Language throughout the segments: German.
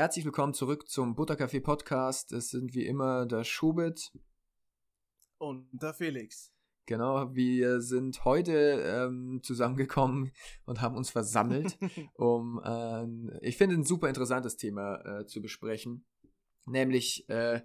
Herzlich willkommen zurück zum Buttercafé Podcast. Es sind wie immer der Schubit und der Felix. Genau, wir sind heute ähm, zusammengekommen und haben uns versammelt, um, äh, ich finde, ein super interessantes Thema äh, zu besprechen, nämlich äh,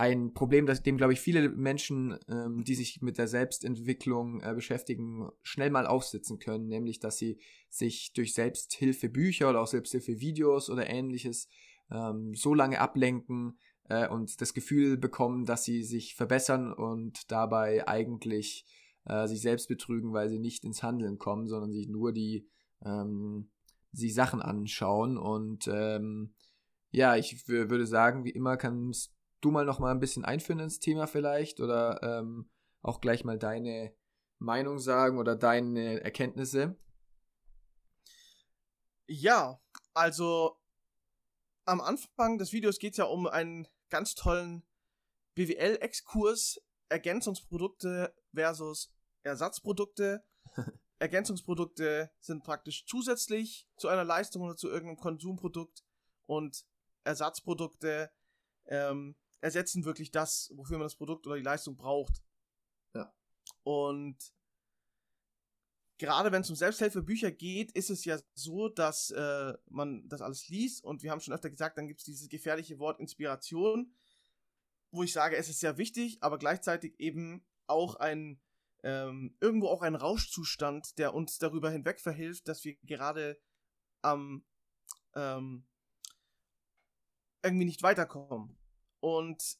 ein Problem, das, dem, glaube ich, viele Menschen, ähm, die sich mit der Selbstentwicklung äh, beschäftigen, schnell mal aufsitzen können, nämlich, dass sie sich durch Selbsthilfebücher oder auch Selbsthilfevideos oder ähnliches ähm, so lange ablenken äh, und das Gefühl bekommen, dass sie sich verbessern und dabei eigentlich äh, sich selbst betrügen, weil sie nicht ins Handeln kommen, sondern sich nur die, ähm, die Sachen anschauen. Und ähm, ja, ich würde sagen, wie immer kannst du mal noch mal ein bisschen einführen ins Thema vielleicht oder ähm, auch gleich mal deine Meinung sagen oder deine Erkenntnisse? Ja, also am Anfang des Videos geht es ja um einen ganz tollen BWL-Exkurs, Ergänzungsprodukte versus Ersatzprodukte. Ergänzungsprodukte sind praktisch zusätzlich zu einer Leistung oder zu irgendeinem Konsumprodukt und Ersatzprodukte ähm, ersetzen wirklich das, wofür man das Produkt oder die Leistung braucht. Ja. Und gerade wenn es um Selbsthilfebücher geht, ist es ja so, dass äh, man das alles liest und wir haben schon öfter gesagt, dann gibt es dieses gefährliche Wort Inspiration, wo ich sage, es ist sehr wichtig, aber gleichzeitig eben auch ein ähm, irgendwo auch ein Rauschzustand, der uns darüber hinweg verhilft, dass wir gerade am ähm, irgendwie nicht weiterkommen. Und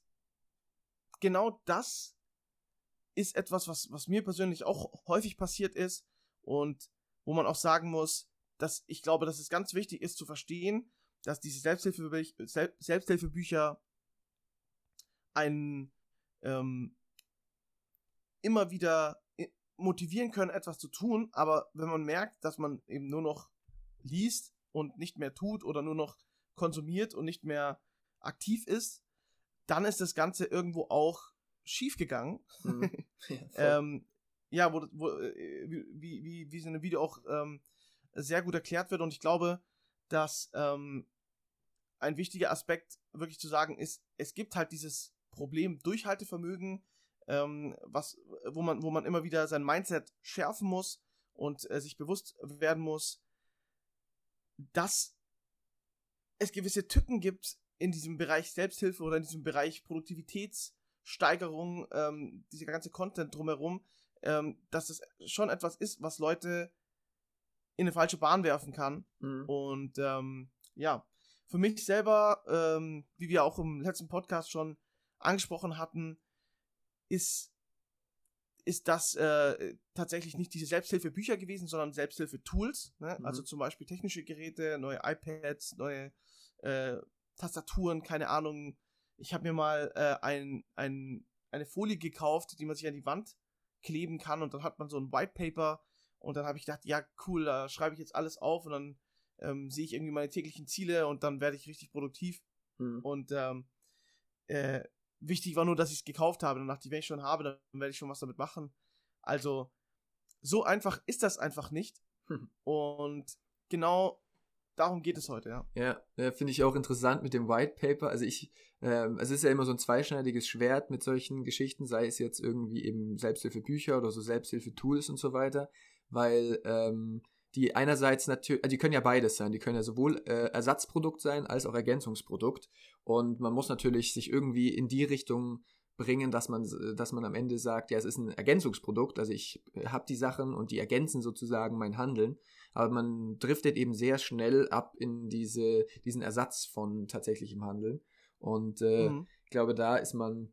genau das ist etwas, was, was mir persönlich auch häufig passiert ist und wo man auch sagen muss, dass ich glaube, dass es ganz wichtig ist zu verstehen, dass diese Selbsthilfebü Selbsthilfebücher einen ähm, immer wieder motivieren können, etwas zu tun, aber wenn man merkt, dass man eben nur noch liest und nicht mehr tut oder nur noch konsumiert und nicht mehr aktiv ist, dann ist das Ganze irgendwo auch schief gegangen. Mhm. Ja, ähm, ja, wo, wo äh, wie, wie, wie es in dem Video auch ähm, sehr gut erklärt wird. Und ich glaube, dass ähm, ein wichtiger Aspekt wirklich zu sagen ist, es gibt halt dieses Problem Durchhaltevermögen, ähm, was, wo man, wo man immer wieder sein Mindset schärfen muss und äh, sich bewusst werden muss, dass es gewisse Tücken gibt in diesem Bereich Selbsthilfe oder in diesem Bereich Produktivitätssteigerung, ähm, dieser ganze Content drumherum, ähm, dass das schon etwas ist, was Leute in eine falsche Bahn werfen kann. Mhm. Und ähm, ja, für mich selber, ähm, wie wir auch im letzten Podcast schon angesprochen hatten, ist, ist das äh, tatsächlich nicht diese Selbsthilfebücher gewesen, sondern Selbsthilfe-Tools. Ne? Mhm. Also zum Beispiel technische Geräte, neue iPads, neue äh, Tastaturen, keine Ahnung. Ich habe mir mal äh, ein, ein, eine Folie gekauft, die man sich an die Wand kleben kann und dann hat man so ein White Paper und dann habe ich gedacht, ja cool, da schreibe ich jetzt alles auf und dann ähm, sehe ich irgendwie meine täglichen Ziele und dann werde ich richtig produktiv. Mhm. Und ähm, äh, wichtig war nur, dass ich es gekauft habe. Dann dachte ich, wenn ich schon habe, dann werde ich schon was damit machen. Also so einfach ist das einfach nicht. Mhm. Und genau darum geht es heute, ja. Ja, ja finde ich auch interessant mit dem White Paper. Also ich, ähm, es ist ja immer so ein zweischneidiges Schwert mit solchen Geschichten, sei es jetzt irgendwie eben Selbsthilfebücher oder so Selbsthilfetools und so weiter, weil ähm, die einerseits natürlich, also die können ja beides sein, die können ja sowohl äh, Ersatzprodukt sein als auch Ergänzungsprodukt und man muss natürlich sich irgendwie in die Richtung bringen, dass man, dass man am Ende sagt, ja, es ist ein Ergänzungsprodukt, also ich habe die Sachen und die ergänzen sozusagen mein Handeln aber man driftet eben sehr schnell ab in diese, diesen Ersatz von tatsächlichem Handeln. Und äh, mhm. ich glaube, da ist man,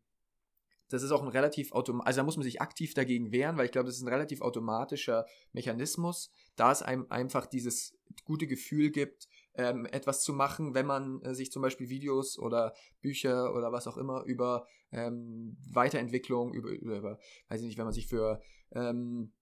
das ist auch ein relativ automatisch, also da muss man sich aktiv dagegen wehren, weil ich glaube, das ist ein relativ automatischer Mechanismus, da es einem einfach dieses gute Gefühl gibt, ähm, etwas zu machen, wenn man äh, sich zum Beispiel Videos oder Bücher oder was auch immer über ähm, Weiterentwicklung, über, über, weiß ich nicht, wenn man sich für ähm,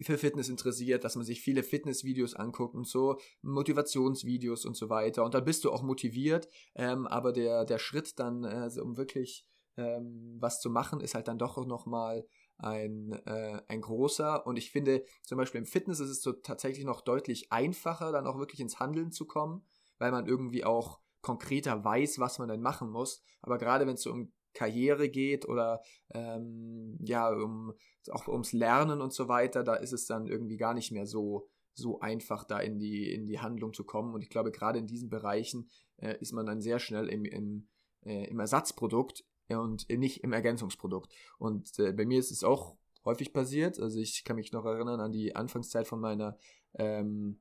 für Fitness interessiert, dass man sich viele Fitnessvideos anguckt und so, Motivationsvideos und so weiter. Und dann bist du auch motiviert, ähm, aber der, der Schritt dann, äh, um wirklich ähm, was zu machen, ist halt dann doch nochmal ein, äh, ein großer. Und ich finde, zum Beispiel im Fitness ist es so tatsächlich noch deutlich einfacher, dann auch wirklich ins Handeln zu kommen, weil man irgendwie auch konkreter weiß, was man denn machen muss. Aber gerade wenn es so um Karriere geht oder ähm, ja, um, auch ums Lernen und so weiter, da ist es dann irgendwie gar nicht mehr so, so einfach, da in die, in die Handlung zu kommen. Und ich glaube, gerade in diesen Bereichen äh, ist man dann sehr schnell im, im, äh, im Ersatzprodukt und nicht im Ergänzungsprodukt. Und äh, bei mir ist es auch häufig passiert. Also ich kann mich noch erinnern an die Anfangszeit von meiner ähm,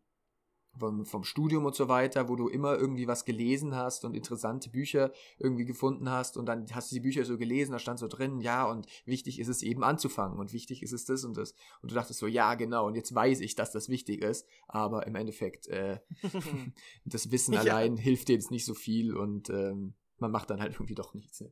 vom, vom Studium und so weiter, wo du immer irgendwie was gelesen hast und interessante Bücher irgendwie gefunden hast und dann hast du die Bücher so gelesen, da stand so drin, ja, und wichtig ist es eben anzufangen und wichtig ist es das und das. Und du dachtest so, ja, genau, und jetzt weiß ich, dass das wichtig ist, aber im Endeffekt, äh, das Wissen ja. allein hilft dir jetzt nicht so viel und ähm, man macht dann halt irgendwie doch nichts. Ne?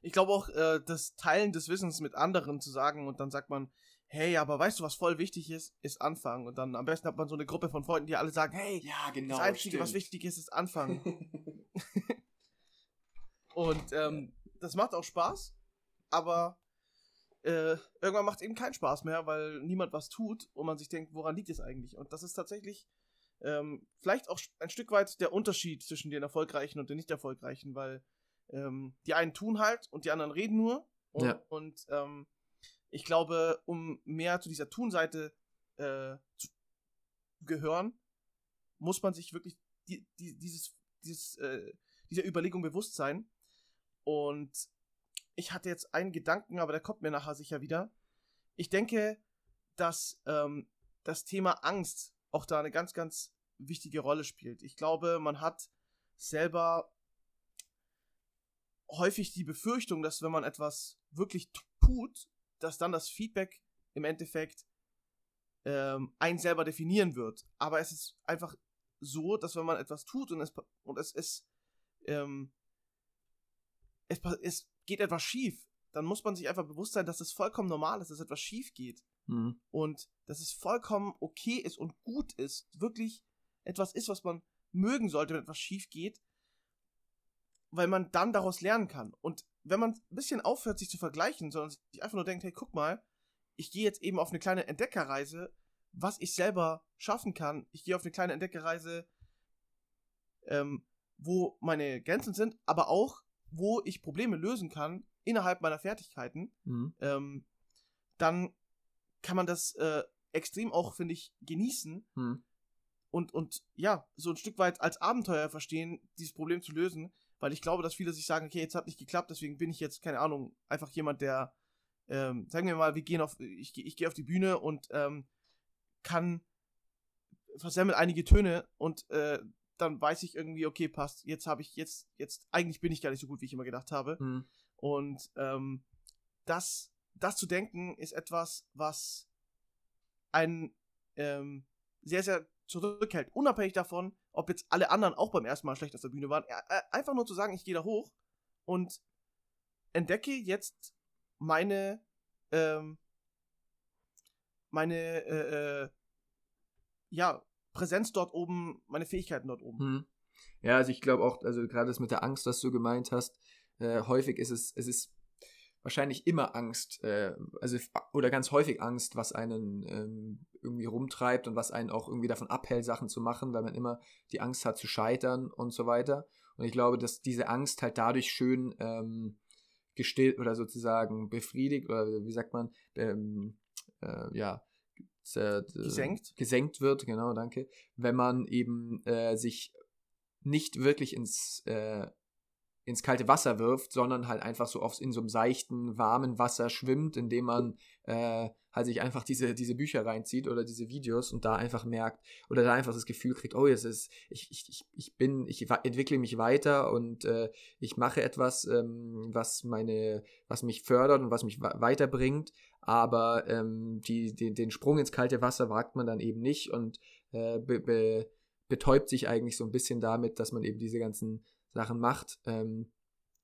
Ich glaube auch, äh, das Teilen des Wissens mit anderen zu sagen und dann sagt man, hey, aber weißt du, was voll wichtig ist? Ist anfangen. Und dann am besten hat man so eine Gruppe von Freunden, die alle sagen, hey, ja, genau, das Einzige, stimmt. was wichtig ist, ist anfangen. und ähm, das macht auch Spaß, aber äh, irgendwann macht es eben keinen Spaß mehr, weil niemand was tut und man sich denkt, woran liegt es eigentlich? Und das ist tatsächlich ähm, vielleicht auch ein Stück weit der Unterschied zwischen den Erfolgreichen und den nicht Erfolgreichen, weil ähm, die einen tun halt und die anderen reden nur. Und, ja. und ähm, ich glaube, um mehr zu dieser Tun-Seite äh, zu gehören, muss man sich wirklich die, die, dieses, dieses, äh, dieser Überlegung bewusst sein. Und ich hatte jetzt einen Gedanken, aber der kommt mir nachher sicher wieder. Ich denke, dass ähm, das Thema Angst auch da eine ganz, ganz wichtige Rolle spielt. Ich glaube, man hat selber häufig die Befürchtung, dass wenn man etwas wirklich tut, dass dann das Feedback im Endeffekt ähm, einen selber definieren wird. Aber es ist einfach so, dass wenn man etwas tut und es, und es ist, ähm, es, es geht etwas schief, dann muss man sich einfach bewusst sein, dass es vollkommen normal ist, dass etwas schief geht. Mhm. Und dass es vollkommen okay ist und gut ist, wirklich etwas ist, was man mögen sollte, wenn etwas schief geht, weil man dann daraus lernen kann. Und wenn man ein bisschen aufhört, sich zu vergleichen, sondern sich einfach nur denkt, hey, guck mal, ich gehe jetzt eben auf eine kleine Entdeckerreise, was ich selber schaffen kann. Ich gehe auf eine kleine Entdeckerreise, ähm, wo meine Grenzen sind, aber auch, wo ich Probleme lösen kann innerhalb meiner Fertigkeiten, mhm. ähm, dann kann man das äh, extrem auch, finde ich, genießen mhm. und, und ja, so ein Stück weit als Abenteuer verstehen, dieses Problem zu lösen, weil ich glaube, dass viele sich sagen, okay, jetzt hat nicht geklappt, deswegen bin ich jetzt, keine Ahnung, einfach jemand, der, ähm, sagen wir mal, wir gehen auf, ich, ich gehe auf die Bühne und ähm, kann versemmel einige Töne und äh, dann weiß ich irgendwie, okay, passt, jetzt habe ich, jetzt, jetzt, eigentlich bin ich gar nicht so gut, wie ich immer gedacht habe. Mhm. Und ähm, das, das zu denken, ist etwas, was einen ähm, sehr, sehr zurückhält. Unabhängig davon, ob jetzt alle anderen auch beim ersten Mal schlecht auf der Bühne waren. Einfach nur zu sagen, ich gehe da hoch und entdecke jetzt meine, ähm, meine, äh, äh, ja, Präsenz dort oben, meine Fähigkeiten dort oben. Hm. Ja, also ich glaube auch, also gerade das mit der Angst, was du gemeint hast, äh, häufig ist es, es ist wahrscheinlich immer Angst, äh, also oder ganz häufig Angst, was einen ähm, irgendwie rumtreibt und was einen auch irgendwie davon abhält, Sachen zu machen, weil man immer die Angst hat zu scheitern und so weiter. Und ich glaube, dass diese Angst halt dadurch schön ähm, gestillt oder sozusagen befriedigt oder wie sagt man, ähm, äh, ja, äh, gesenkt. gesenkt wird, genau, danke, wenn man eben äh, sich nicht wirklich ins äh, ins kalte Wasser wirft, sondern halt einfach so oft in so einem seichten, warmen Wasser schwimmt, indem man äh, halt sich einfach diese, diese Bücher reinzieht oder diese Videos und da einfach merkt oder da einfach das Gefühl kriegt, oh, jetzt ist, ich, ich, ich bin, ich entwickle mich weiter und äh, ich mache etwas, ähm, was meine, was mich fördert und was mich weiterbringt, aber ähm, die, die, den Sprung ins kalte Wasser wagt man dann eben nicht und äh, be, be, betäubt sich eigentlich so ein bisschen damit, dass man eben diese ganzen Sachen macht. Ähm,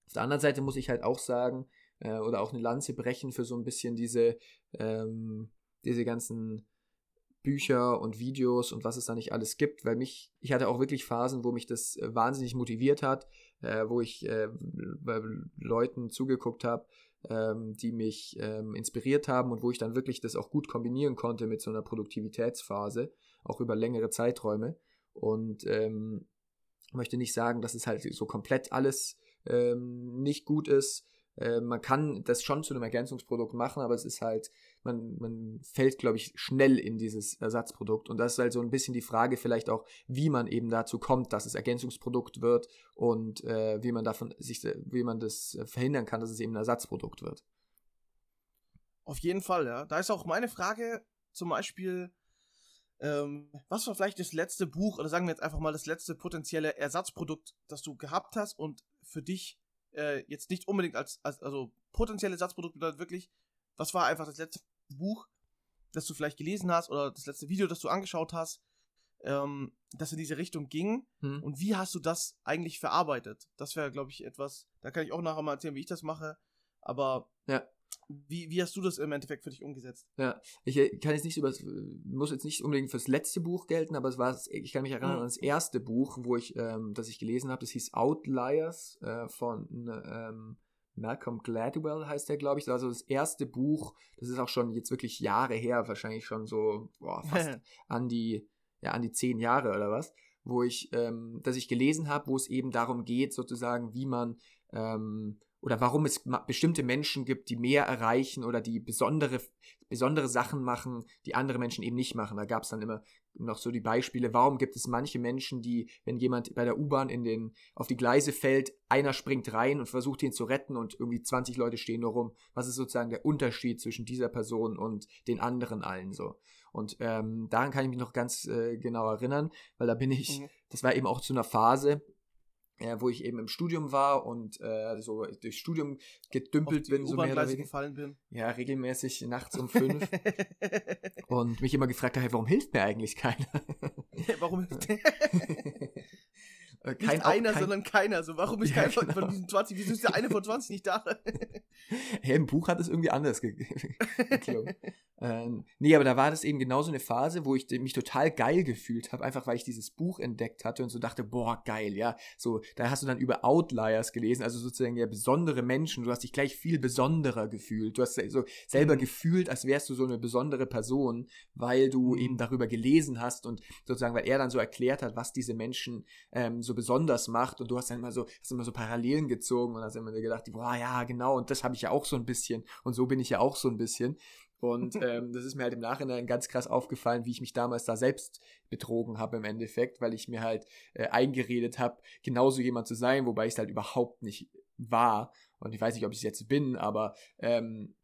auf der anderen Seite muss ich halt auch sagen, äh, oder auch eine Lanze brechen für so ein bisschen diese, ähm, diese ganzen Bücher und Videos und was es da nicht alles gibt, weil mich, ich hatte auch wirklich Phasen, wo mich das äh, wahnsinnig motiviert hat, äh, wo ich äh, Leuten zugeguckt habe, ähm, die mich ähm, inspiriert haben und wo ich dann wirklich das auch gut kombinieren konnte mit so einer Produktivitätsphase, auch über längere Zeiträume. Und ähm, möchte nicht sagen, dass es halt so komplett alles ähm, nicht gut ist. Äh, man kann das schon zu einem Ergänzungsprodukt machen, aber es ist halt, man, man fällt, glaube ich, schnell in dieses Ersatzprodukt. Und das ist halt so ein bisschen die Frage vielleicht auch, wie man eben dazu kommt, dass es Ergänzungsprodukt wird und äh, wie man davon sich, wie man das verhindern kann, dass es eben ein Ersatzprodukt wird. Auf jeden Fall, ja. Da ist auch meine Frage zum Beispiel, ähm, was war vielleicht das letzte Buch, oder sagen wir jetzt einfach mal das letzte potenzielle Ersatzprodukt, das du gehabt hast und für dich äh, jetzt nicht unbedingt als, als, also potenzielle Ersatzprodukt bedeutet wirklich, was war einfach das letzte Buch, das du vielleicht gelesen hast oder das letzte Video, das du angeschaut hast, ähm, das in diese Richtung ging hm. und wie hast du das eigentlich verarbeitet? Das wäre, glaube ich, etwas, da kann ich auch nachher mal erzählen, wie ich das mache, aber ja. Wie, wie hast du das im Endeffekt für dich umgesetzt? Ja, ich äh, kann jetzt nicht über, muss jetzt nicht unbedingt fürs letzte Buch gelten, aber es war, ich kann mich erinnern mhm. an das erste Buch, wo ich, ähm, das ich gelesen habe, das hieß Outliers äh, von ähm, Malcolm Gladwell heißt der, glaube ich. Das war so das erste Buch, das ist auch schon jetzt wirklich Jahre her, wahrscheinlich schon so boah, fast an die, ja, an die zehn Jahre oder was, wo ich, ähm, dass ich gelesen habe, wo es eben darum geht, sozusagen, wie man ähm, oder warum es bestimmte Menschen gibt, die mehr erreichen oder die besondere, besondere Sachen machen, die andere Menschen eben nicht machen. Da gab es dann immer noch so die Beispiele, warum gibt es manche Menschen, die, wenn jemand bei der U-Bahn in den, auf die Gleise fällt, einer springt rein und versucht ihn zu retten und irgendwie 20 Leute stehen nur rum. Was ist sozusagen der Unterschied zwischen dieser Person und den anderen allen so? Und ähm, daran kann ich mich noch ganz äh, genau erinnern, weil da bin ich, mhm. das war eben auch zu einer Phase, äh, wo ich eben im Studium war und äh, so durchs Studium gedümpelt bin, so mehr oder weniger. gefallen bin. Ja, regelmäßig nachts um fünf. und mich immer gefragt habe, warum hilft mir eigentlich keiner? warum hilft Äh, kein, nicht einer, kein, sondern keiner. So, warum ist ja, keiner genau. von diesen 20? Wieso ist der eine von 20 nicht da? hey, im Buch hat es irgendwie anders geklungen. ähm, nee, aber da war das eben genau so eine Phase, wo ich mich total geil gefühlt habe, einfach weil ich dieses Buch entdeckt hatte und so dachte, boah, geil, ja. So, da hast du dann über Outliers gelesen, also sozusagen ja besondere Menschen. Du hast dich gleich viel besonderer gefühlt. Du hast so selber mhm. gefühlt, als wärst du so eine besondere Person, weil du mhm. eben darüber gelesen hast und sozusagen, weil er dann so erklärt hat, was diese Menschen ähm, so so besonders macht und du hast dann immer so, hast immer so Parallelen gezogen und hast immer gedacht, boah, ja, genau, und das habe ich ja auch so ein bisschen und so bin ich ja auch so ein bisschen. Und ähm, das ist mir halt im Nachhinein ganz krass aufgefallen, wie ich mich damals da selbst betrogen habe im Endeffekt, weil ich mir halt äh, eingeredet habe, genauso jemand zu sein, wobei ich es halt überhaupt nicht war. Und ich weiß nicht, ob ich es jetzt bin, aber ähm,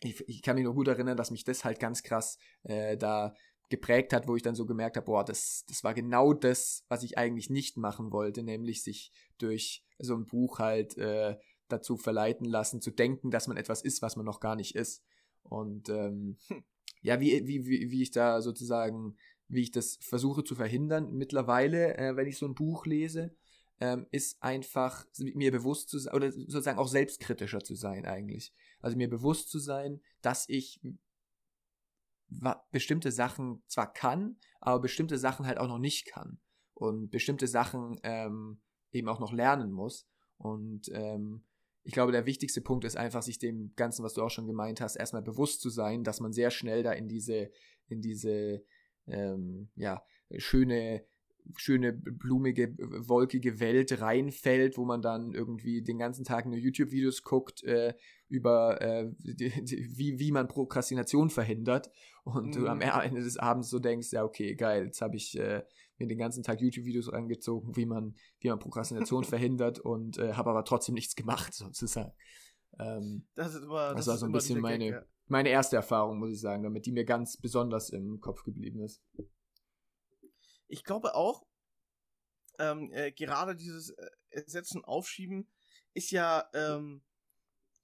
ich, ich, kann mich nur gut erinnern, dass mich das halt ganz krass äh, da geprägt hat, wo ich dann so gemerkt habe, boah, das, das war genau das, was ich eigentlich nicht machen wollte, nämlich sich durch so ein Buch halt äh, dazu verleiten lassen, zu denken, dass man etwas ist, was man noch gar nicht ist. Und ähm, hm. ja, wie, wie, wie, wie ich da sozusagen, wie ich das versuche zu verhindern mittlerweile, äh, wenn ich so ein Buch lese, ähm, ist einfach mir bewusst zu sein, oder sozusagen auch selbstkritischer zu sein eigentlich. Also mir bewusst zu sein, dass ich bestimmte Sachen zwar kann, aber bestimmte Sachen halt auch noch nicht kann. Und bestimmte Sachen ähm, eben auch noch lernen muss. Und ähm, ich glaube, der wichtigste Punkt ist einfach, sich dem Ganzen, was du auch schon gemeint hast, erstmal bewusst zu sein, dass man sehr schnell da in diese, in diese, ähm, ja, schöne schöne, blumige, wolkige Welt reinfällt, wo man dann irgendwie den ganzen Tag nur YouTube-Videos guckt äh, über, äh, die, die, wie, wie man Prokrastination verhindert und mhm. du am mhm. Ende des Abends so denkst, ja, okay, geil, jetzt habe ich äh, mir den ganzen Tag YouTube-Videos reingezogen, wie man, wie man Prokrastination verhindert und äh, habe aber trotzdem nichts gemacht, sozusagen. Ähm, das, ist immer, das, das war so ein bisschen meine, meine erste Erfahrung, muss ich sagen, damit die mir ganz besonders im Kopf geblieben ist ich glaube auch, ähm, äh, gerade dieses äh, Ersetzen, Aufschieben ist ja, ähm,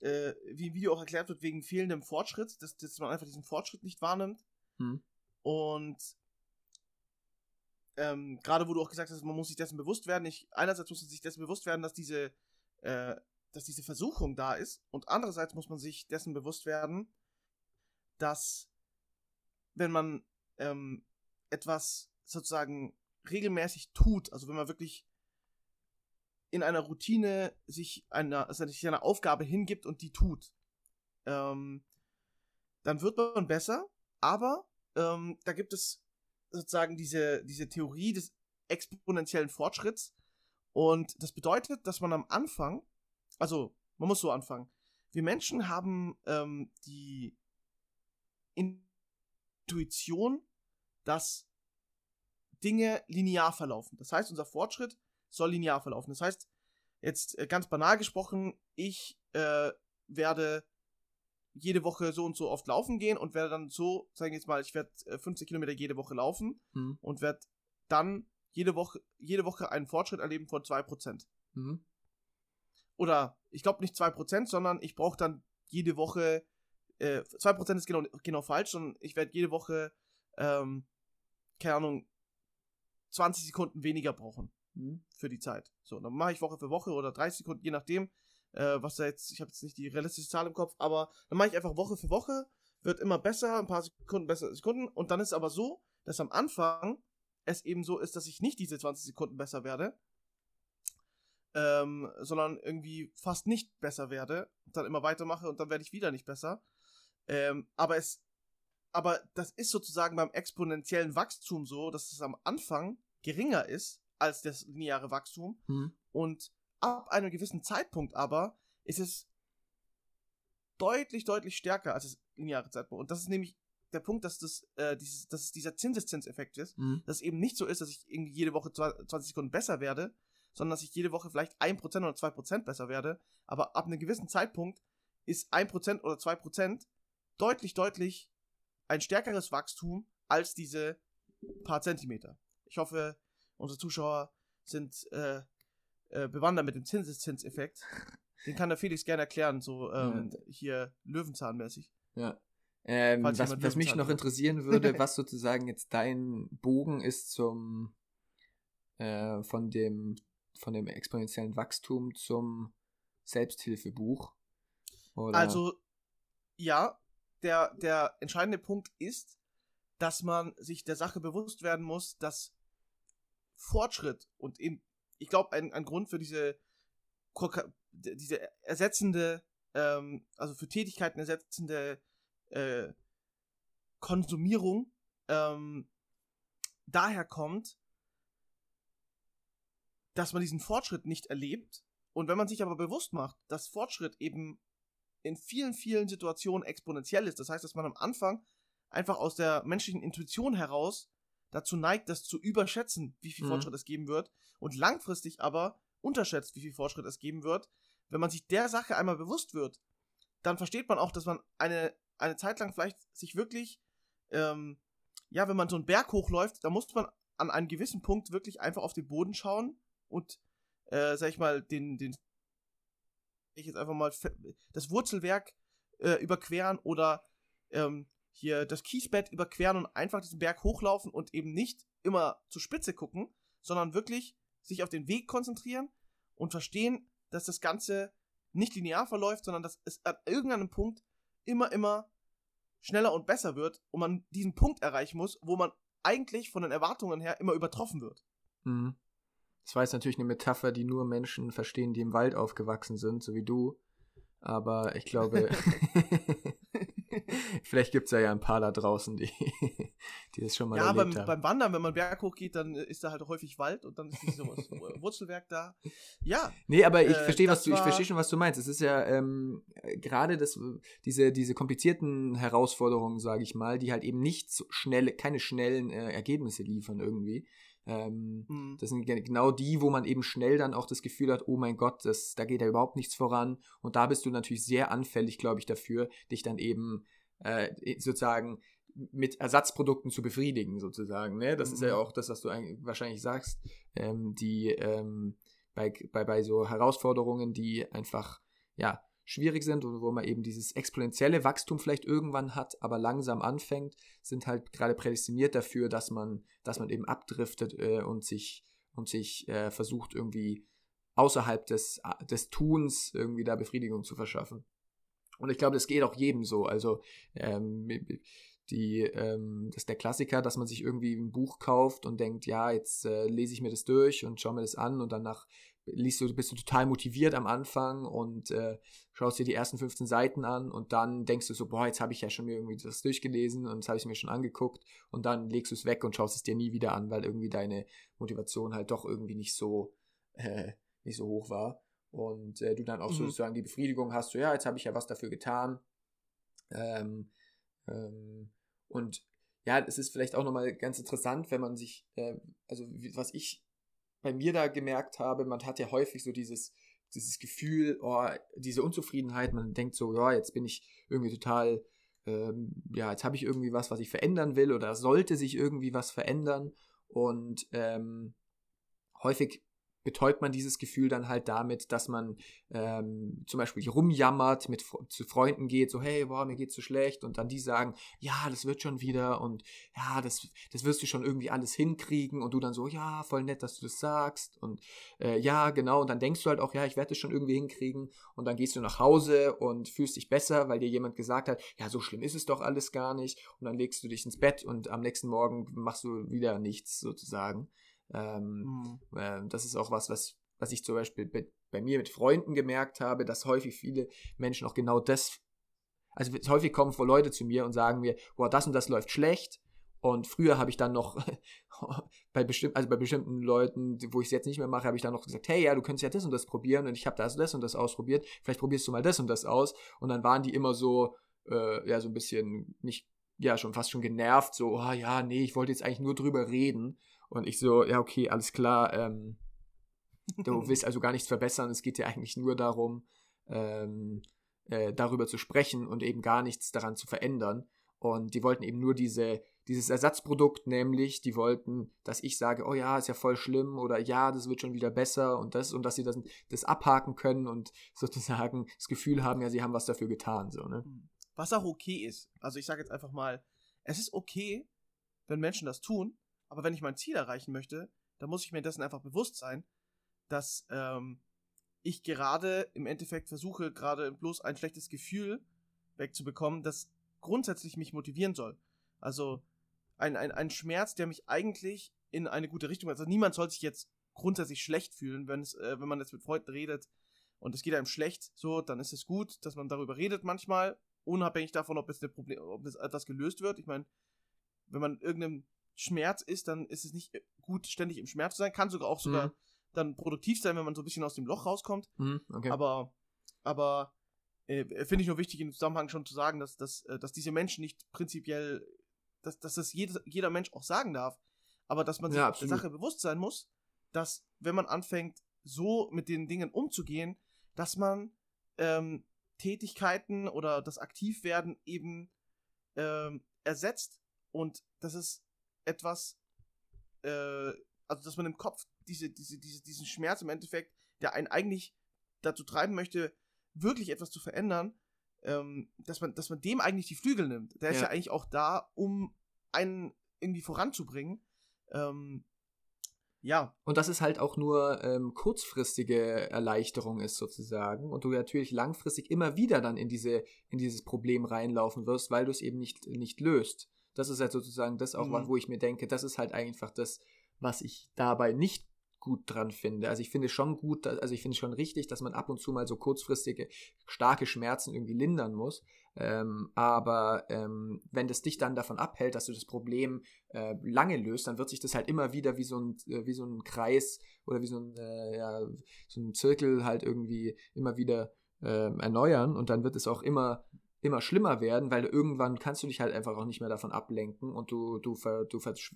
äh, wie im Video auch erklärt wird, wegen fehlendem Fortschritt, dass, dass man einfach diesen Fortschritt nicht wahrnimmt. Hm. Und ähm, gerade wo du auch gesagt hast, man muss sich dessen bewusst werden. Ich, einerseits muss man sich dessen bewusst werden, dass diese, äh, dass diese Versuchung da ist. Und andererseits muss man sich dessen bewusst werden, dass wenn man ähm, etwas sozusagen regelmäßig tut, also wenn man wirklich in einer Routine sich einer, also sich einer Aufgabe hingibt und die tut, ähm, dann wird man besser, aber ähm, da gibt es sozusagen diese, diese Theorie des exponentiellen Fortschritts, Und das bedeutet, dass man am Anfang, also man muss so anfangen, wir Menschen haben ähm, die Intuition, dass Dinge linear verlaufen. Das heißt, unser Fortschritt soll linear verlaufen. Das heißt, jetzt äh, ganz banal gesprochen, ich äh, werde jede Woche so und so oft laufen gehen und werde dann so, sagen wir jetzt mal, ich werde 50 Kilometer jede Woche laufen mhm. und werde dann jede Woche, jede Woche einen Fortschritt erleben von 2%. Mhm. Oder ich glaube nicht 2%, sondern ich brauche dann jede Woche, äh, 2% ist genau, genau falsch, sondern ich werde jede Woche, ähm, keine Ahnung, 20 Sekunden weniger brauchen mhm. für die Zeit. So, dann mache ich Woche für Woche oder 30 Sekunden, je nachdem, äh, was da jetzt, ich habe jetzt nicht die realistische Zahl im Kopf, aber dann mache ich einfach Woche für Woche, wird immer besser, ein paar Sekunden besser Sekunden und dann ist es aber so, dass am Anfang es eben so ist, dass ich nicht diese 20 Sekunden besser werde, ähm, sondern irgendwie fast nicht besser werde und dann immer weitermache und dann werde ich wieder nicht besser. Ähm, aber es, aber das ist sozusagen beim exponentiellen Wachstum so, dass es am Anfang geringer ist als das lineare Wachstum mhm. und ab einem gewissen Zeitpunkt aber ist es deutlich, deutlich stärker als das lineare Zeitpunkt. Und das ist nämlich der Punkt, dass das, äh, dieses, dass es dieser Zinseszinseffekt ist, mhm. dass es eben nicht so ist, dass ich irgendwie jede Woche 20 Sekunden besser werde, sondern dass ich jede Woche vielleicht 1% oder 2% besser werde. Aber ab einem gewissen Zeitpunkt ist 1% oder 2% deutlich, deutlich ein stärkeres Wachstum als diese paar Zentimeter. Ich hoffe, unsere Zuschauer sind äh, äh, bewandert mit dem Zinseszinseffekt. Den kann der Felix gerne erklären, so ähm, ja. hier Löwenzahnmäßig. Ja. Ähm, was, was mich noch interessieren würde, was sozusagen jetzt dein Bogen ist zum äh, von dem von dem exponentiellen Wachstum zum Selbsthilfebuch. Oder? Also ja, der der entscheidende Punkt ist, dass man sich der Sache bewusst werden muss, dass Fortschritt und eben ich glaube, ein, ein Grund für diese, diese ersetzende, ähm, also für Tätigkeiten ersetzende äh, Konsumierung ähm, daher kommt, dass man diesen Fortschritt nicht erlebt. Und wenn man sich aber bewusst macht, dass Fortschritt eben in vielen, vielen Situationen exponentiell ist, das heißt, dass man am Anfang einfach aus der menschlichen Intuition heraus dazu neigt, das zu überschätzen, wie viel mhm. Fortschritt es geben wird, und langfristig aber unterschätzt, wie viel Fortschritt es geben wird. Wenn man sich der Sache einmal bewusst wird, dann versteht man auch, dass man eine, eine Zeit lang vielleicht sich wirklich, ähm, ja, wenn man so einen Berg hochläuft, da muss man an einem gewissen Punkt wirklich einfach auf den Boden schauen und, äh, sag ich mal, den, den, ich jetzt einfach mal das Wurzelwerk äh, überqueren oder ähm, hier das Kiesbett überqueren und einfach diesen Berg hochlaufen und eben nicht immer zur Spitze gucken, sondern wirklich sich auf den Weg konzentrieren und verstehen, dass das Ganze nicht linear verläuft, sondern dass es an irgendeinem Punkt immer, immer schneller und besser wird und man diesen Punkt erreichen muss, wo man eigentlich von den Erwartungen her immer übertroffen wird. Mhm. Das war jetzt natürlich eine Metapher, die nur Menschen verstehen, die im Wald aufgewachsen sind, so wie du. Aber ich glaube, Vielleicht gibt es ja, ja ein paar da draußen, die, die das schon mal ja, erlebt beim, haben. beim Wandern, wenn man Berg hoch geht, dann ist da halt häufig Wald und dann ist dieses Wurzelwerk da. Ja. Nee, aber ich äh, verstehe, was du, ich verstehe schon, was du meinst. Es ist ja ähm, gerade das, diese, diese komplizierten Herausforderungen, sage ich mal, die halt eben nicht so schnelle, keine schnellen äh, Ergebnisse liefern irgendwie. Ähm, mhm. Das sind genau die, wo man eben schnell dann auch das Gefühl hat, oh mein Gott, das, da geht ja überhaupt nichts voran. Und da bist du natürlich sehr anfällig, glaube ich, dafür, dich dann eben äh, sozusagen mit Ersatzprodukten zu befriedigen, sozusagen. Ne? Das mhm. ist ja mhm. auch das, was du wahrscheinlich sagst, ähm, die ähm, bei, bei, bei so Herausforderungen, die einfach, ja, schwierig sind und wo man eben dieses exponentielle Wachstum vielleicht irgendwann hat, aber langsam anfängt, sind halt gerade prädestiniert dafür, dass man, dass man eben abdriftet äh, und sich und sich äh, versucht irgendwie außerhalb des, des Tuns irgendwie da Befriedigung zu verschaffen. Und ich glaube, das geht auch jedem so. Also ähm, die, ähm, das ist der Klassiker, dass man sich irgendwie ein Buch kauft und denkt, ja, jetzt äh, lese ich mir das durch und schaue mir das an und danach liest du, bist du total motiviert am Anfang und äh, schaust dir die ersten 15 Seiten an und dann denkst du so, boah, jetzt habe ich ja schon mir irgendwie das durchgelesen und das habe ich mir schon angeguckt und dann legst du es weg und schaust es dir nie wieder an, weil irgendwie deine Motivation halt doch irgendwie nicht so äh, nicht so hoch war. Und äh, du dann auch Mhm. sozusagen die Befriedigung hast, so ja, jetzt habe ich ja was dafür getan. Ähm, ähm, und ja, es ist vielleicht auch nochmal ganz interessant, wenn man sich, äh, also was ich bei mir da gemerkt habe, man hat ja häufig so dieses, dieses Gefühl, oh, diese Unzufriedenheit, man denkt so, ja, jetzt bin ich irgendwie total, ähm, ja, jetzt habe ich irgendwie was, was ich verändern will oder sollte sich irgendwie was verändern. Und ähm, häufig betäubt man dieses Gefühl dann halt damit, dass man ähm, zum Beispiel rumjammert, mit zu Freunden geht, so hey, boah, mir geht's so schlecht und dann die sagen, ja, das wird schon wieder und ja, das, das wirst du schon irgendwie alles hinkriegen und du dann so, ja, voll nett, dass du das sagst und äh, ja, genau und dann denkst du halt auch, ja, ich werde das schon irgendwie hinkriegen und dann gehst du nach Hause und fühlst dich besser, weil dir jemand gesagt hat, ja, so schlimm ist es doch alles gar nicht und dann legst du dich ins Bett und am nächsten Morgen machst du wieder nichts sozusagen. Ähm, Mhm. ähm, das ist auch was, was, was ich zum Beispiel bei, bei mir mit Freunden gemerkt habe, dass häufig viele Menschen auch genau das, also häufig kommen vor Leute zu mir und sagen mir, boah, das und das läuft schlecht. Und früher habe ich dann noch bei bestimmten, also bei bestimmten Leuten, wo ich es jetzt nicht mehr mache, habe ich dann noch gesagt, hey, ja, du könntest ja das und das probieren und ich habe das, das und das ausprobiert. Vielleicht probierst du mal das und das aus. Und dann waren die immer so, äh, ja, so ein bisschen nicht, ja, schon fast schon genervt, so, ah ja, nee, ich wollte jetzt eigentlich nur drüber reden. Und ich so, ja, okay, alles klar, ähm, du willst also gar nichts verbessern, es geht dir eigentlich nur darum, ähm, äh, darüber zu sprechen und eben gar nichts daran zu verändern. Und die wollten eben nur diese, dieses Ersatzprodukt, nämlich, die wollten, dass ich sage, oh ja, ist ja voll schlimm oder ja, das wird schon wieder besser und das und dass sie das, das abhaken können und sozusagen das Gefühl haben, ja, sie haben was dafür getan. So, ne? Was auch okay ist. Also ich sage jetzt einfach mal, es ist okay, wenn Menschen das tun, aber wenn ich mein Ziel erreichen möchte, dann muss ich mir dessen einfach bewusst sein, dass ähm, ich gerade im Endeffekt versuche, gerade bloß ein schlechtes Gefühl wegzubekommen, das grundsätzlich mich motivieren soll. Also ein, ein, ein Schmerz, der mich eigentlich in eine gute Richtung. Also niemand soll sich jetzt grundsätzlich schlecht fühlen, wenn es, äh, wenn man jetzt mit Freunden redet und es geht einem schlecht, so, dann ist es gut, dass man darüber redet manchmal, unabhängig davon, ob es eine Problem, ob es etwas gelöst wird. Ich meine, wenn man irgendeinem Schmerz ist, dann ist es nicht gut, ständig im Schmerz zu sein. Kann sogar auch sogar Mhm. dann produktiv sein, wenn man so ein bisschen aus dem Loch rauskommt. Mhm, okay. Aber, aber äh, finde ich nur wichtig, im Zusammenhang schon zu sagen, dass, dass, äh, dass diese Menschen nicht prinzipiell, dass, dass das jeder, jeder Mensch auch sagen darf, aber dass man sich Ja, der. Sache bewusst sein muss, dass wenn man anfängt, so mit den Dingen umzugehen, dass man ähm, Tätigkeiten oder das Aktivwerden eben ähm, ersetzt und das ist etwas, äh, also dass man im Kopf diese, diese, diese, diesen Schmerz im Endeffekt, der einen eigentlich dazu treiben möchte, wirklich etwas zu verändern, ähm, dass man, dass man dem eigentlich die Flügel nimmt. Der ist Ja. ja eigentlich auch da, um einen irgendwie voranzubringen. Ähm, ja, Und dass es halt auch nur ähm, kurzfristige Erleichterung ist sozusagen und du natürlich langfristig immer wieder dann in diese in dieses Problem reinlaufen wirst, weil du es eben nicht nicht löst. Das ist halt sozusagen das auch, Mhm. wo ich mir denke, das ist halt einfach das, was ich dabei nicht gut dran finde. Also ich finde schon gut, also ich finde schon richtig, dass man ab und zu mal so kurzfristige starke Schmerzen irgendwie lindern muss. Ähm, aber ähm, wenn das dich dann davon abhält, dass du das Problem äh, lange löst, dann wird sich das halt immer wieder wie so ein, äh, wie so ein Kreis oder wie so ein, äh, ja, so ein Zirkel halt irgendwie immer wieder ähm, erneuern und dann wird es auch immer immer schlimmer werden, weil irgendwann kannst du dich halt einfach auch nicht mehr davon ablenken und du du ver, du, versch-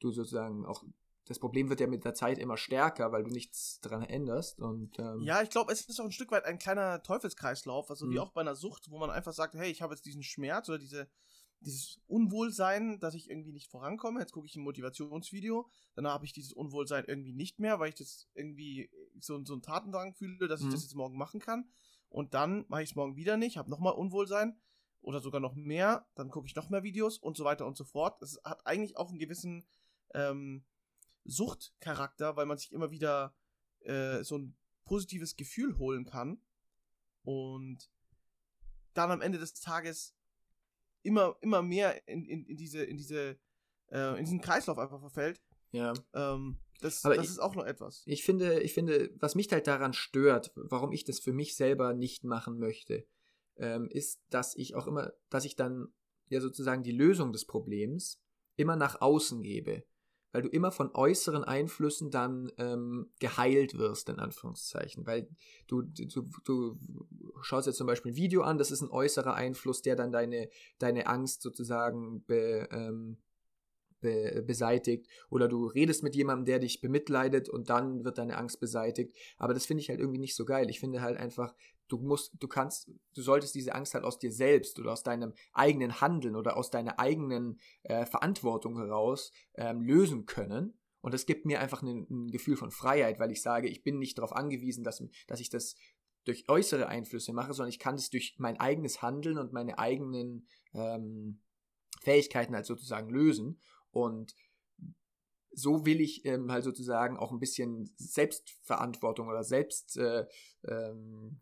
du sozusagen auch das Problem wird ja mit der Zeit immer stärker, weil du nichts dran änderst und ähm, ja, ich glaube, es ist auch ein Stück weit ein kleiner Teufelskreislauf, also wie Mhm. auch bei einer Sucht, wo man einfach sagt, hey, ich habe jetzt diesen Schmerz oder diese, dieses Unwohlsein, dass ich irgendwie nicht vorankomme. Jetzt gucke ich ein Motivationsvideo, dann habe ich dieses Unwohlsein irgendwie nicht mehr, weil ich das irgendwie so, so einen Tatendrang fühle, dass ich Mhm. das jetzt morgen machen kann. Und dann mache ich es morgen wieder nicht, habe nochmal Unwohlsein oder sogar noch mehr, dann gucke ich noch mehr Videos und so weiter und so fort. Es hat eigentlich auch einen gewissen ähm, Suchtcharakter, weil man sich immer wieder äh, so ein positives Gefühl holen kann und dann am Ende des Tages immer, immer mehr in, in, in diese, in diese, äh, in diesen Kreislauf einfach verfällt. ja. Ähm, das Aber das ich- ist auch noch etwas. Ich finde, ich finde, was mich halt daran stört, warum ich das für mich selber nicht machen möchte, ähm, ist, dass ich auch immer, dass ich dann ja sozusagen die Lösung des Problems immer nach außen gebe. weil du immer von äußeren Einflüssen dann ähm, geheilt wirst, in Anführungszeichen. Weil du, du, du schaust jetzt zum Beispiel ein Video an, das ist ein äußerer Einfluss, der dann deine, deine Angst sozusagen be, ähm, be beseitigt oder du redest mit jemandem, der dich bemitleidet und dann wird deine Angst beseitigt. Aber das finde ich halt irgendwie nicht so geil. Ich finde halt einfach, du musst, du kannst, du solltest diese Angst halt aus dir selbst oder aus deinem eigenen Handeln oder aus deiner eigenen äh, Verantwortung heraus ähm, lösen können. Und das gibt mir einfach ein, ein, Gefühl von Freiheit, weil ich sage, ich bin nicht darauf angewiesen, dass, dass ich das durch äußere Einflüsse mache, sondern ich kann das durch mein eigenes Handeln und meine eigenen ähm, Fähigkeiten halt sozusagen lösen. Und so will ich ähm, halt sozusagen auch ein bisschen Selbstverantwortung oder Selbst, äh, ähm,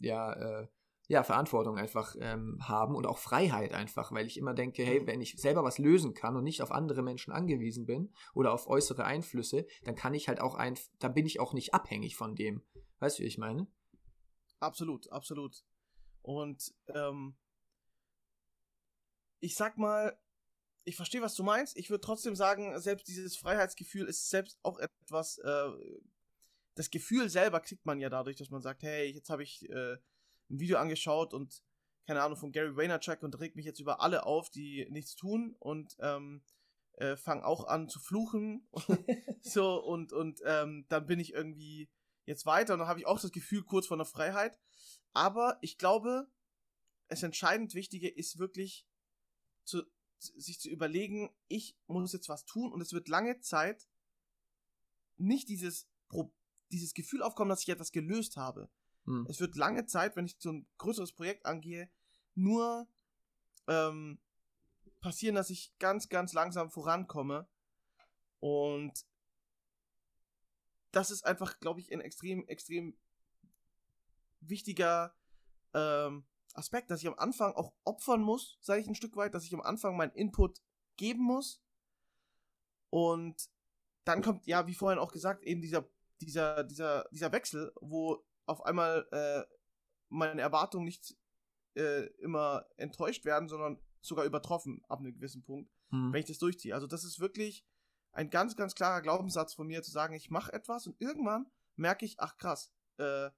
ja, äh, ja, Verantwortung einfach ähm, haben und auch Freiheit einfach, weil ich immer denke, hey, wenn ich selber was lösen kann und nicht auf andere Menschen angewiesen bin oder auf äußere Einflüsse, dann kann ich halt auch ein, dann bin ich auch nicht abhängig von dem. Weißt du, wie ich meine? Absolut, absolut. Und ähm, ich sag mal, ich verstehe, was du meinst. Ich würde trotzdem sagen, selbst dieses Freiheitsgefühl ist selbst auch etwas, äh, das Gefühl selber kriegt man ja dadurch, dass man sagt, hey, jetzt habe ich äh, ein Video angeschaut und keine Ahnung von Gary Vaynerchuk und regt mich jetzt über alle auf, die nichts tun und ähm, äh, fange auch an zu fluchen so und und ähm, dann bin ich irgendwie jetzt weiter und dann habe ich auch das Gefühl kurz vor der Freiheit. Aber ich glaube, es entscheidend Wichtige ist wirklich zu, sich zu überlegen, ich muss jetzt was tun und es wird lange Zeit nicht dieses, dieses Gefühl aufkommen, dass ich etwas gelöst habe. Hm. Es wird lange Zeit, wenn ich so ein größeres Projekt angehe, nur ähm, passieren, dass ich ganz, ganz langsam vorankomme. Und das ist einfach, glaube ich, ein extrem, extrem wichtiger ähm, Aspekt, dass ich am Anfang auch opfern muss, sage ich ein Stück weit, dass ich am Anfang meinen Input geben muss. Und dann kommt, ja, wie vorhin auch gesagt, eben dieser, dieser, dieser, dieser Wechsel, wo auf einmal äh, meine Erwartungen nicht äh, immer enttäuscht werden, sondern sogar übertroffen ab einem gewissen Punkt, hm. wenn ich das durchziehe. Also das ist wirklich ein ganz, ganz klarer Glaubenssatz von mir, zu sagen, ich mache etwas und irgendwann merke ich, ach krass, äh,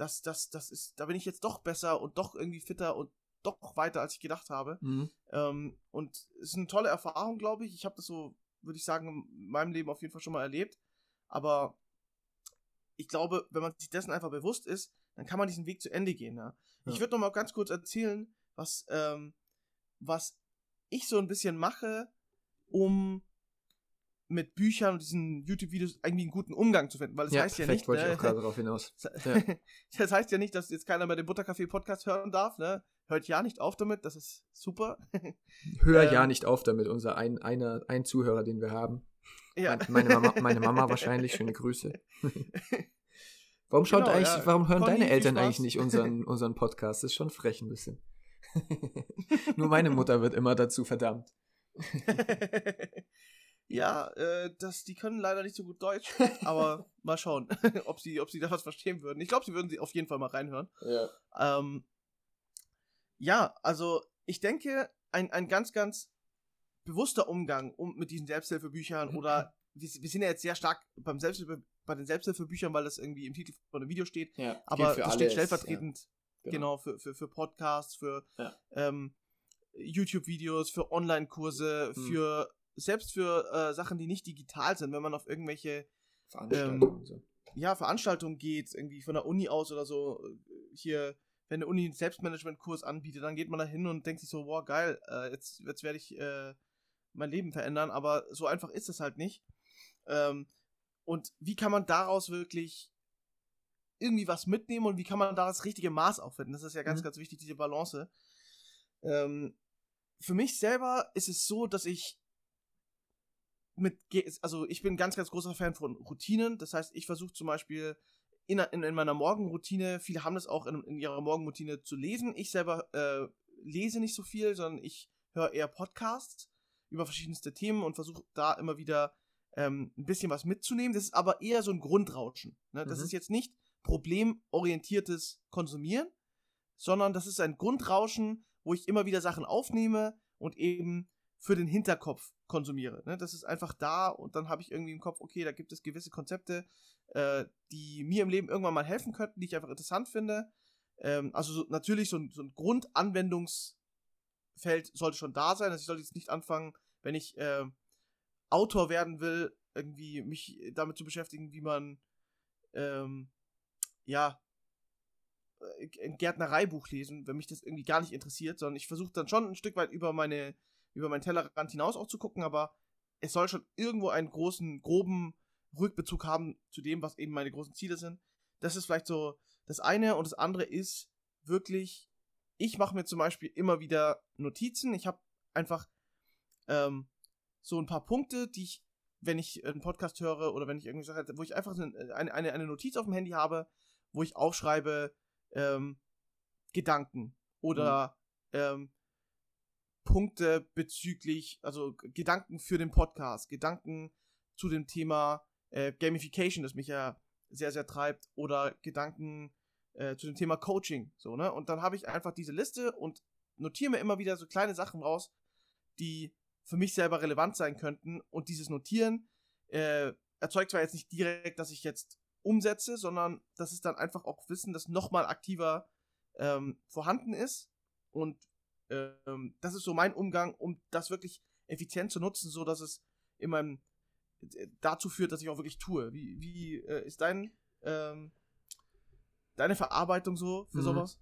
das, das, das ist, da bin ich jetzt doch besser und doch irgendwie fitter und doch weiter, als ich gedacht habe. Mhm. Ähm, und es ist eine tolle Erfahrung, glaube ich. Ich habe das so, würde ich sagen, in meinem Leben auf jeden Fall schon mal erlebt. Aber ich glaube, wenn man sich dessen einfach bewusst ist, dann kann man diesen Weg zu Ende gehen. Ja? Ja. Ich würde noch mal ganz kurz erzählen, was, ähm, was ich so ein bisschen mache, um mit Büchern und diesen YouTube-Videos irgendwie einen guten Umgang zu finden, weil das ja, heißt ja nicht. wollte ich auch gerade darauf hinaus. Ja. das heißt ja nicht, dass jetzt keiner mehr den Butterkaffee-Podcast hören darf, ne? Hört ja nicht auf damit, das ist super. Hör ähm, ja nicht auf damit, unser ein, einer, ein Zuhörer, den wir haben. Ja. Meine, Mama, meine Mama wahrscheinlich, schöne Grüße. Warum schaut genau, eigentlich, ja. warum hören Conny, deine Eltern eigentlich nicht unseren, unseren Podcast? Das ist schon frech ein bisschen. Nur meine Mutter wird immer dazu verdammt. Ja, äh, das, die können leider nicht so gut Deutsch, aber mal schauen, ob sie, ob sie da was verstehen würden. Ich glaube, sie würden sie auf jeden Fall mal reinhören. Ja. Ähm, ja, also ich denke, ein, ein ganz, ganz bewusster Umgang um, mit diesen Selbsthilfebüchern oder wir, wir sind ja jetzt sehr stark beim Selbsthilfe, bei den Selbsthilfebüchern, weil das irgendwie im Titel von dem Video steht. Ja, aber das steht stellvertretend ja, genau. genau, für, für, für Podcasts, für ähm, YouTube-Videos, für Online-Kurse, hm. für selbst für äh, Sachen, die nicht digital sind, wenn man auf irgendwelche Veranstaltungen, ähm, so. ja, Veranstaltungen geht, irgendwie von der Uni aus oder so, äh, hier, wenn eine Uni einen Selbstmanagement-Kurs anbietet, dann geht man da hin und denkt sich so, wow, geil, äh, jetzt, jetzt werde ich äh, mein Leben verändern, aber so einfach ist es halt nicht. Ähm, und wie kann man daraus wirklich irgendwie was mitnehmen und wie kann man da das richtige Maß auffinden? Das ist ja ganz, mhm. ganz wichtig, diese Balance. Ähm, für mich selber ist es so, dass ich mit, also ich bin ganz, ganz großer Fan von Routinen. Das heißt, ich versuche zum Beispiel in, in, in, meiner Morgenroutine, viele haben das auch in, in ihrer Morgenroutine zu lesen. Ich selber äh, lese nicht so viel, sondern ich höre eher Podcasts über verschiedenste Themen und versuche da immer wieder ähm, ein bisschen was mitzunehmen. Das ist aber eher so ein Grundrauschen. Ne? Das mhm. ist jetzt nicht problemorientiertes Konsumieren, sondern das ist ein Grundrauschen, wo ich immer wieder Sachen aufnehme und eben für den Hinterkopf konsumiere. Ne? Das ist einfach da und dann habe ich irgendwie im Kopf, okay, da gibt es gewisse Konzepte, äh, die mir im Leben irgendwann mal helfen könnten, die ich einfach interessant finde. Ähm, also so, natürlich so ein, so ein Grundanwendungsfeld sollte schon da sein. Also ich sollte jetzt nicht anfangen, wenn ich äh, Autor werden will, irgendwie mich damit zu beschäftigen, wie man ähm, ja äh, ein Gärtnereibuch lesen, wenn mich das irgendwie gar nicht interessiert, sondern ich versuche dann schon ein Stück weit über meine über meinen Tellerrand hinaus auch zu gucken, aber es soll schon irgendwo einen großen, groben Rückbezug haben zu dem, was eben meine großen Ziele sind. Das ist vielleicht so das eine und das andere ist wirklich, ich mache mir zum Beispiel immer wieder Notizen. Ich habe einfach ähm, so ein paar Punkte, die ich, wenn ich einen Podcast höre oder wenn ich irgendwie sage, wo ich einfach eine, eine, eine Notiz auf dem Handy habe, wo ich aufschreibe ähm, Gedanken oder mhm. ähm, Punkte bezüglich, also Gedanken für den Podcast, Gedanken zu dem Thema äh, Gamification, das mich ja sehr, sehr treibt, oder Gedanken äh, zu dem Thema Coaching, so, ne? Und dann habe ich einfach diese Liste und notiere mir immer wieder so kleine Sachen raus, die für mich selber relevant sein könnten. Und dieses Notieren äh, erzeugt zwar jetzt nicht direkt, dass ich jetzt umsetze, sondern das ist dann einfach auch Wissen, das nochmal aktiver ähm, vorhanden ist. Und ähm, das ist so mein Umgang, um das wirklich effizient zu nutzen, so dass es in meinem äh, dazu führt, dass ich auch wirklich tue. Wie, wie äh, ist dein ähm, deine Verarbeitung so für mhm. sowas?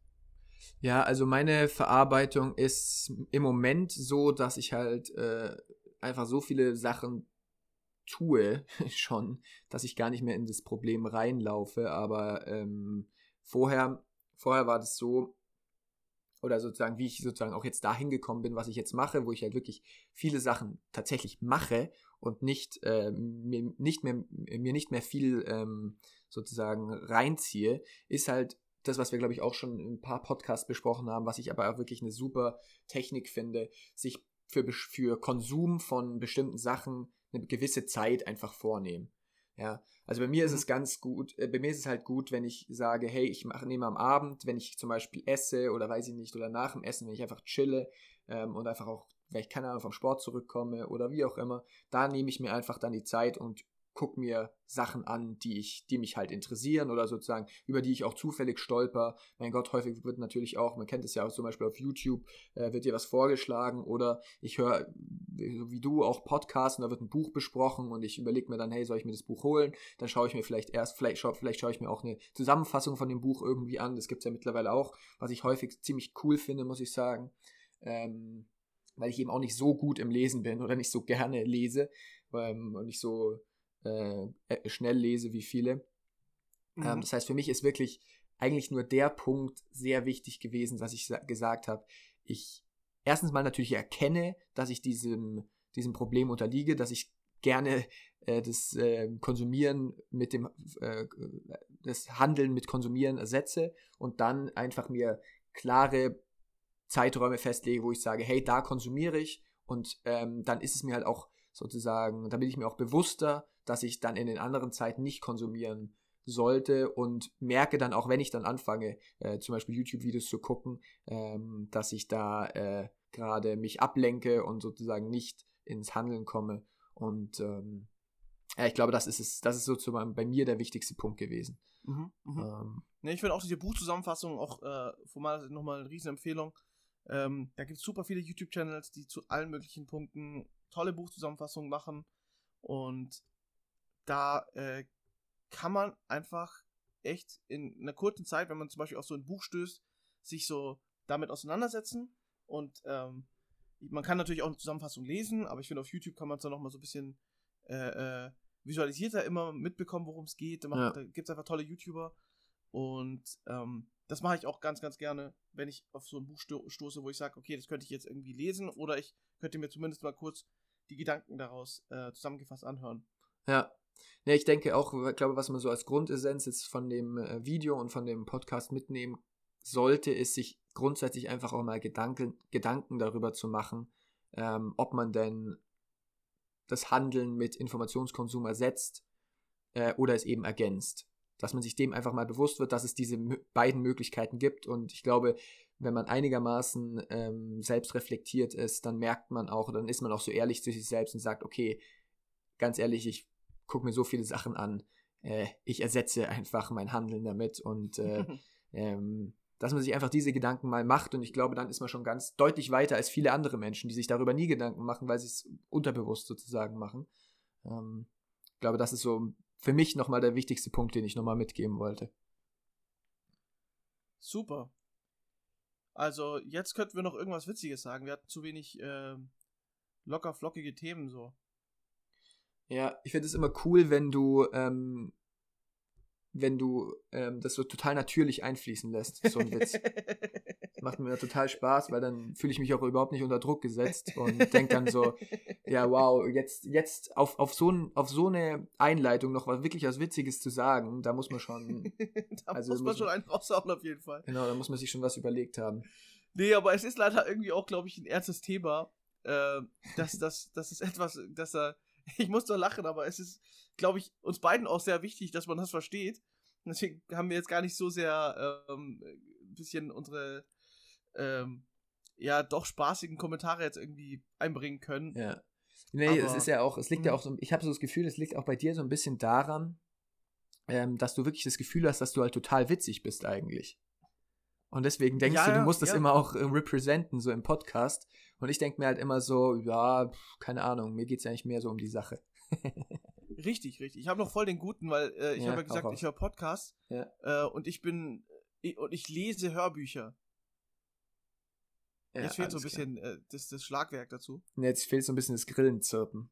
Ja, also meine Verarbeitung ist im Moment so, dass ich halt äh, einfach so viele Sachen tue schon, dass ich gar nicht mehr in das Problem reinlaufe. Aber ähm, vorher, vorher war das so, oder sozusagen, wie ich sozusagen auch jetzt dahin gekommen bin, was ich jetzt mache, wo ich halt wirklich viele Sachen tatsächlich mache und nicht, äh, mir, nicht mehr, mir nicht mehr viel ähm, sozusagen reinziehe, ist halt das, was wir, glaube ich, auch schon in ein paar Podcasts besprochen haben, was ich aber auch wirklich eine super Technik finde, sich für, für Konsum von bestimmten Sachen eine gewisse Zeit einfach vornehmen. Ja, also bei mir ist mhm. es ganz gut, äh, bei mir ist es halt gut, wenn ich sage, hey, ich mache, nehme am Abend, wenn ich zum Beispiel esse oder weiß ich nicht, oder nach dem Essen, wenn ich einfach chille ähm, und einfach auch, wenn ich keine Ahnung vom Sport zurückkomme oder wie auch immer, da nehme ich mir einfach dann die Zeit und gucke mir Sachen an, die ich, die mich halt interessieren oder sozusagen, über die ich auch zufällig stolper. Mein Gott, häufig wird natürlich auch, man kennt es ja auch zum Beispiel auf YouTube, äh, wird dir was vorgeschlagen oder ich höre, wie du, auch Podcasts und da wird ein Buch besprochen und ich überlege mir dann, hey, soll ich mir das Buch holen? Dann schaue ich mir vielleicht erst, vielleicht, schau, vielleicht schaue ich mir auch eine Zusammenfassung von dem Buch irgendwie an. Das gibt es ja mittlerweile auch, was ich häufig ziemlich cool finde, muss ich sagen. Ähm, weil ich eben auch nicht so gut im Lesen bin oder nicht so gerne lese ähm, und nicht so äh, äh, schnell lese wie viele. Ähm, mhm. Ähm, das heißt, für mich ist wirklich eigentlich nur der Punkt sehr wichtig gewesen, was ich gesagt habe. Ich erstens mal natürlich erkenne, dass ich diesem, diesem Problem unterliege, dass ich gerne äh, das äh, Konsumieren mit dem äh, das Handeln mit Konsumieren ersetze und dann einfach mir klare Zeiträume festlege, wo ich sage, hey, da konsumiere ich und ähm, dann ist es mir halt auch sozusagen, da bin ich mir auch bewusster, dass ich dann in den anderen Zeiten nicht konsumieren sollte und merke dann auch, wenn ich dann anfange, äh, zum Beispiel YouTube-Videos zu gucken, ähm, dass ich da äh, gerade mich ablenke und sozusagen nicht ins Handeln komme. Und ähm, ja, ich glaube, das ist es, das ist sozusagen bei mir der wichtigste Punkt gewesen. Mhm, mh. ähm, ja, ich finde auch diese Buchzusammenfassung auch äh, formal nochmal eine riesen Empfehlung. Ähm, da gibt es super viele YouTube-Channels, die zu allen möglichen Punkten tolle Buchzusammenfassungen machen. Und da äh, kann man einfach echt in einer kurzen Zeit, wenn man zum Beispiel auf so ein Buch stößt, sich so damit auseinandersetzen. Und ähm, man kann natürlich auch eine Zusammenfassung lesen, aber ich finde, auf YouTube kann man es dann nochmal so ein bisschen äh, äh, visualisierter immer mitbekommen, worum es geht. Da, ja. da gibt es einfach tolle YouTuber. Und ähm, das mache ich auch ganz, ganz gerne, wenn ich auf so ein Buch sto stoße, wo ich sage, okay, das könnte ich jetzt irgendwie lesen oder ich könnte mir zumindest mal kurz die Gedanken daraus äh, zusammengefasst anhören. Ja, ja, ich denke auch, ich glaube, was man so als Grundessenz jetzt von dem äh, Video und von dem Podcast mitnehmen sollte, ist sich grundsätzlich einfach auch mal Gedanken, Gedanken darüber zu machen, ähm, ob man denn das Handeln mit Informationskonsum ersetzt äh, oder es eben ergänzt. Dass man sich dem einfach mal bewusst wird, dass es diese beiden Möglichkeiten gibt. Und ich glaube, wenn man einigermaßen ähm, selbst reflektiert ist, dann merkt man auch, dann ist man auch so ehrlich zu sich selbst und sagt, okay, ganz ehrlich, ich gucke mir so viele Sachen an, äh, ich ersetze einfach mein Handeln damit und äh, ähm, dass man sich einfach diese Gedanken mal macht und ich glaube, dann ist man schon ganz deutlich weiter als viele andere Menschen, die sich darüber nie Gedanken machen, weil sie es unterbewusst sozusagen machen. Ähm, ich glaube, das ist so für mich nochmal der wichtigste Punkt, den ich nochmal mitgeben wollte. Super. Also, jetzt könnten wir noch irgendwas Witziges sagen. Wir hatten zu wenig äh, locker flockige Themen so. Ja, ich finde es immer cool, wenn du ähm, wenn du ähm, das so total natürlich einfließen lässt, so ein Witz. Das macht mir total Spaß, weil dann fühle ich mich auch überhaupt nicht unter Druck gesetzt und denke dann so, ja, wow, jetzt, jetzt auf, auf, so ein, auf so eine Einleitung noch was wirklich was Witziges zu sagen, da muss man schon. da also muss man schon einen raushauen, auf jeden Fall. Genau, da muss man sich schon was überlegt haben. Nee, aber es ist leider irgendwie auch, glaube ich, ein ernstes Thema. Äh, dass, dass, das ist etwas, dass er. Ich muss doch lachen, aber es ist, glaube ich, uns beiden auch sehr wichtig, dass man das versteht. Deswegen haben wir jetzt gar nicht so sehr ähm, ein bisschen unsere ähm, ja doch spaßigen Kommentare jetzt irgendwie einbringen können. Ja. Nee, Aber, es ist ja auch, es liegt ja mhm. auch so, ich habe so das Gefühl, es liegt auch bei dir so ein bisschen daran, ähm, dass du wirklich das Gefühl hast, dass du halt total witzig bist eigentlich. Und deswegen denkst ja, du, du musst ja. das immer auch äh, representen, so im Podcast. Und ich denke mir halt immer so, ja, keine Ahnung, mir geht es eigentlich mehr so um die Sache. Richtig, richtig. Ich habe noch voll den guten, weil äh, ich ja, habe ja gesagt, ich höre Podcasts ja. äh, und ich bin ich, und ich lese Hörbücher. Ja, jetzt fehlt so ein bisschen äh, das, das Schlagwerk dazu. Jetzt fehlt so ein bisschen das Grillenzirpen.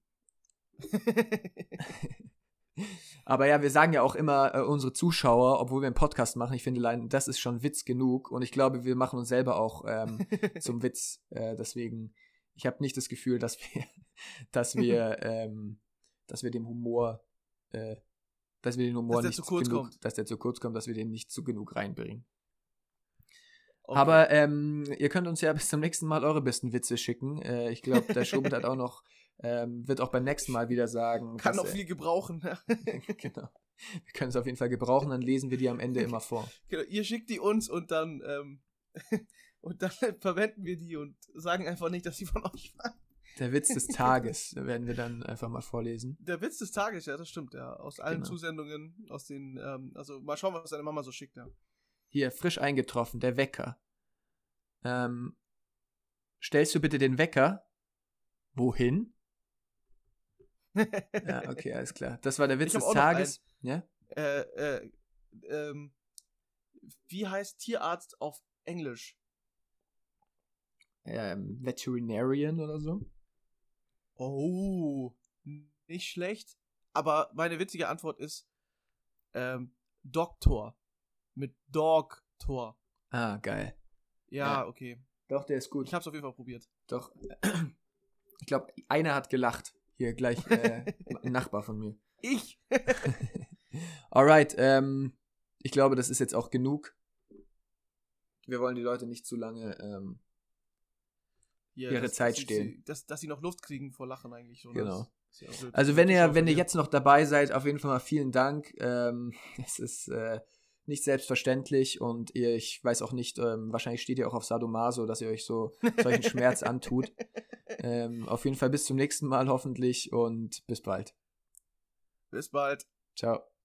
Aber ja, wir sagen ja auch immer äh, unsere Zuschauer, obwohl wir einen Podcast machen, ich finde, das ist schon Witz genug. Und ich glaube, wir machen uns selber auch ähm, zum Witz. Äh, deswegen, ich habe nicht das Gefühl, dass wir, dass wir ähm, dass wir dem Humor, äh, dass wir den Humor dass nicht genug, kommt. dass der zu kurz kommt, dass wir den nicht zu genug reinbringen. Okay. Aber ähm, ihr könnt uns ja bis zum nächsten Mal eure besten Witze schicken. Äh, ich glaube, der Schubert hat auch noch, ähm, wird auch beim nächsten Mal wieder sagen. Kann noch viel gebrauchen. genau. Wir können es auf jeden Fall gebrauchen, dann lesen wir die am Ende immer vor. Genau, ihr schickt die uns und dann, ähm, und dann verwenden wir die und sagen einfach nicht, dass sie von euch waren. Der Witz des Tages werden wir dann einfach mal vorlesen. Der Witz des Tages, ja, das stimmt, ja. Aus allen genau. Zusendungen, aus den, ähm, also mal schauen, was deine Mama so schickt, ja. Hier, frisch eingetroffen, der Wecker. Ähm, stellst du bitte den Wecker? Wohin? Ja, okay, alles klar. Das war der Witz des Tages. Ja? Äh, äh, ähm, wie heißt Tierarzt auf Englisch? Ähm, Veterinarian oder so? Oh, nicht schlecht. Aber meine witzige Antwort ist ähm, Doktor. Mit Dogtor. Ah, geil. Ja, ja, okay. Doch, der ist gut. Ich hab's auf jeden Fall probiert. Doch. Ich glaube, einer hat gelacht. Hier gleich äh, ein Nachbar von mir. Ich. Alright, ähm, ich glaube, das ist jetzt auch genug. Wir wollen die Leute nicht zu lange ähm, ja, ihre dass, Zeit dass stehlen. Sie, dass, dass sie noch Luft kriegen vor Lachen eigentlich schon. Genau. Ja also wenn ihr, wenn ihr jetzt noch dabei seid, auf jeden Fall mal vielen Dank. Ähm, es ist äh, nicht selbstverständlich und ihr, ich weiß auch nicht, ähm, wahrscheinlich steht ihr auch auf Sadomaso, dass ihr euch so solchen Schmerz antut. Ähm, auf jeden Fall bis zum nächsten Mal hoffentlich und bis bald. Bis bald. Ciao.